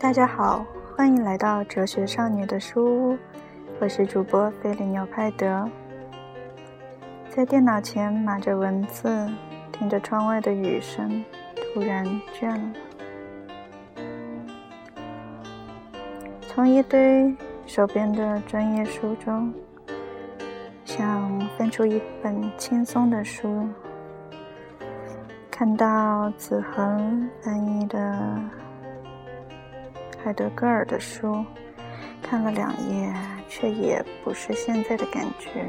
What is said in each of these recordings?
大家好，欢迎来到哲学少女的书屋，我是主播菲利纽派德。在电脑前码着文字，听着窗外的雨声，突然倦了。从一堆手边的专业书中，想分出一本轻松的书，看到子恒翻译的。海德格尔的书看了两页，却也不是现在的感觉。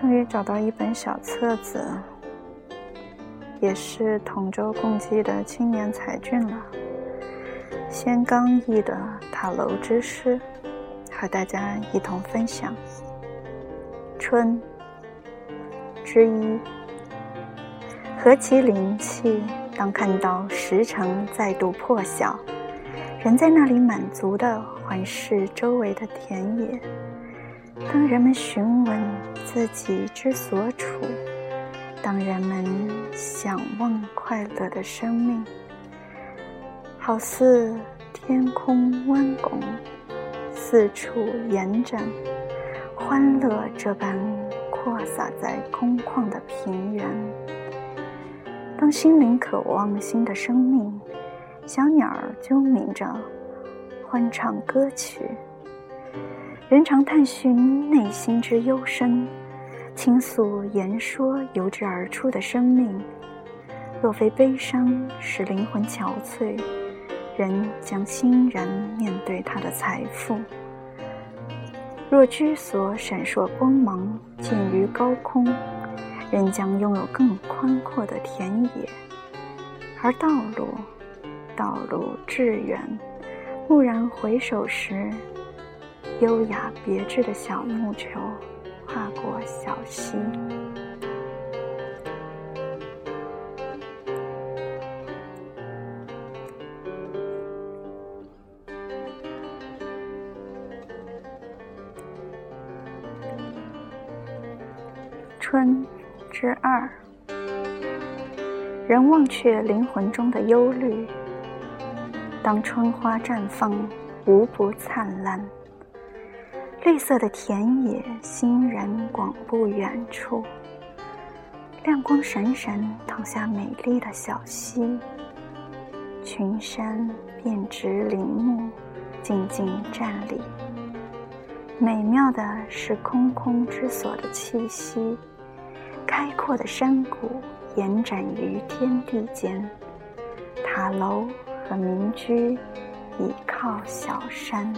终于找到一本小册子，也是同舟共济的青年才俊了。先刚毅的《塔楼之诗》，和大家一同分享。春之一，何其灵气！当看到石城再度破晓，人在那里满足地环视周围的田野；当人们询问自己之所处，当人们想望快乐的生命，好似天空弯拱，四处延展，欢乐这般扩洒在空旷的平原。当心灵渴望新的生命，小鸟儿啾鸣着，欢唱歌曲。人常探寻内心之幽深，倾诉言说由之而出的生命。若非悲伤使灵魂憔悴，人将欣然面对他的财富。若之所闪烁光芒，见于高空。人将拥有更宽阔的田野，而道路，道路致远。蓦然回首时，优雅别致的小木球跨过小溪。春。之二，人忘却灵魂中的忧虑。当春花绽放，无不灿烂。绿色的田野，欣然广布远处。亮光闪闪，淌下美丽的小溪。群山遍植林木，静静站立。美妙的是空空之所的气息。开阔的山谷延展于天地间，塔楼和民居倚靠小山。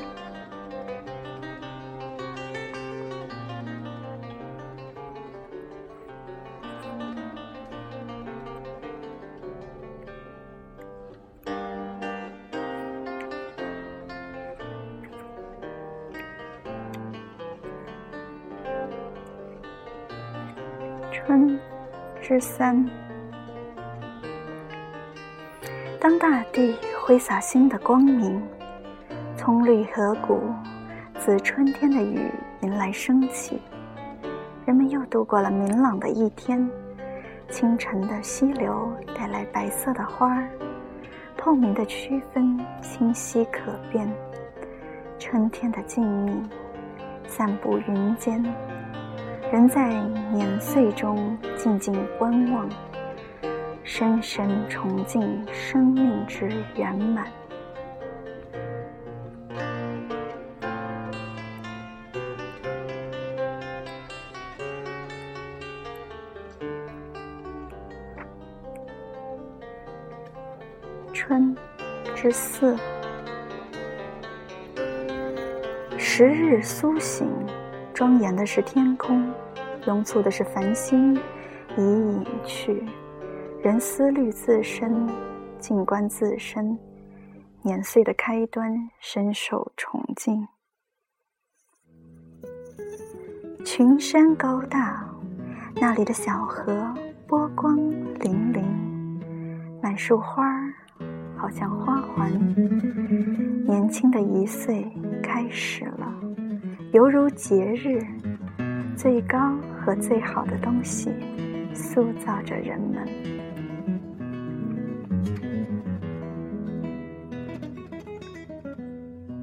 春之三，当大地挥洒新的光明，葱绿河谷自春天的雨迎来升起，人们又度过了明朗的一天。清晨的溪流带来白色的花儿，透明的区分清晰可辨。春天的静谧，散布云间。人在年岁中静静观望，深深崇敬生命之圆满。春之四，十日苏醒。庄严的是天空，拥簇的是繁星，已隐去。人思虑自身，静观自身。年岁的开端，深受崇敬。群山高大，那里的小河波光粼粼，满树花儿好像花环。年轻的一岁开始。犹如节日，最高和最好的东西，塑造着人们。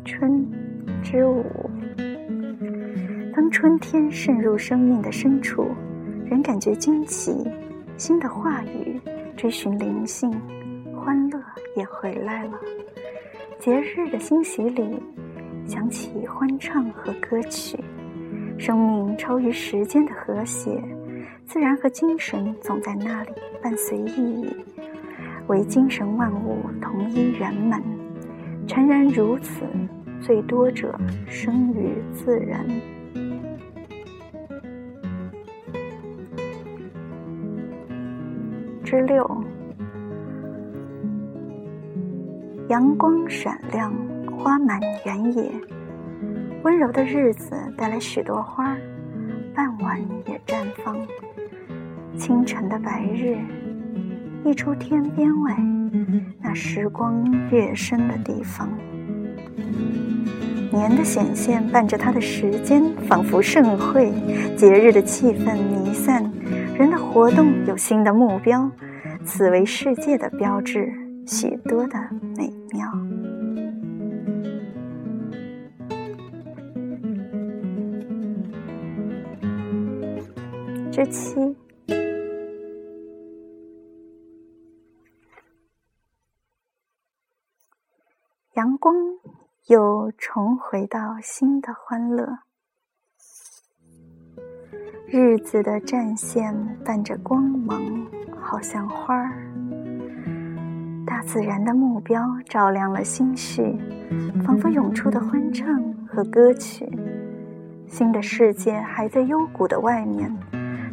春之舞。当春天渗入生命的深处，人感觉惊奇，新的话语追寻灵性，欢乐也回来了。节日的欣喜里，响起欢唱和歌曲。生命超于时间的和谐，自然和精神总在那里伴随意义，为精神万物统一圆满。诚然如此，最多者生于自然。之六，阳光闪亮，花满原野。温柔的日子带来许多花，傍晚也绽放。清晨的白日，一出天边外，那时光越深的地方。年的显现伴着它的时间，仿佛盛会。节日的气氛弥散，人的活动有新的目标，此为世界的标志，许多的美妙。之七，阳光又重回到新的欢乐，日子的战线伴着光芒，好像花儿。大自然的目标照亮了心绪，仿佛涌出的欢唱和歌曲。新的世界还在幽谷的外面。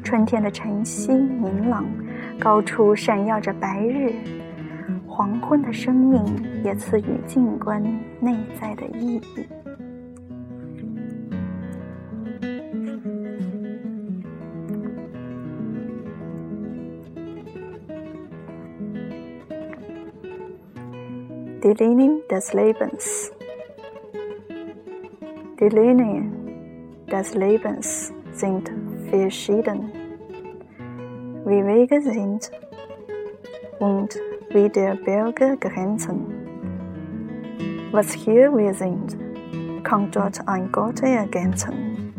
春天的晨曦明朗，高处闪耀着白日。黄昏的生命也赐予静观内在的意义。d e l i n i n g des Lebens. d e l i n i n g des Lebens sind verschieden. Wie Wege sind und wie der Berge Grenzen. Was hier wir sind, kann dort ein Gott ergänzen.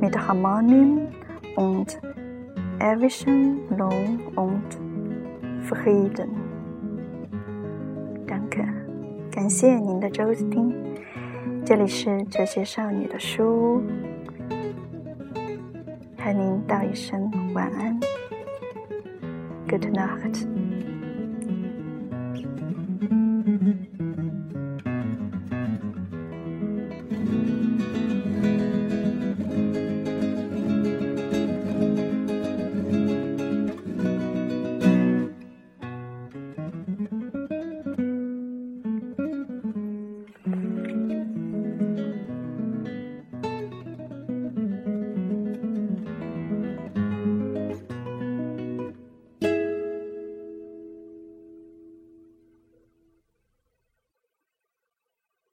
Mit Harmonien und ewigem Lohn und Frieden. Danke，感谢您的收听，这里是哲学少女的书屋。 和您道一声晚安，Good night。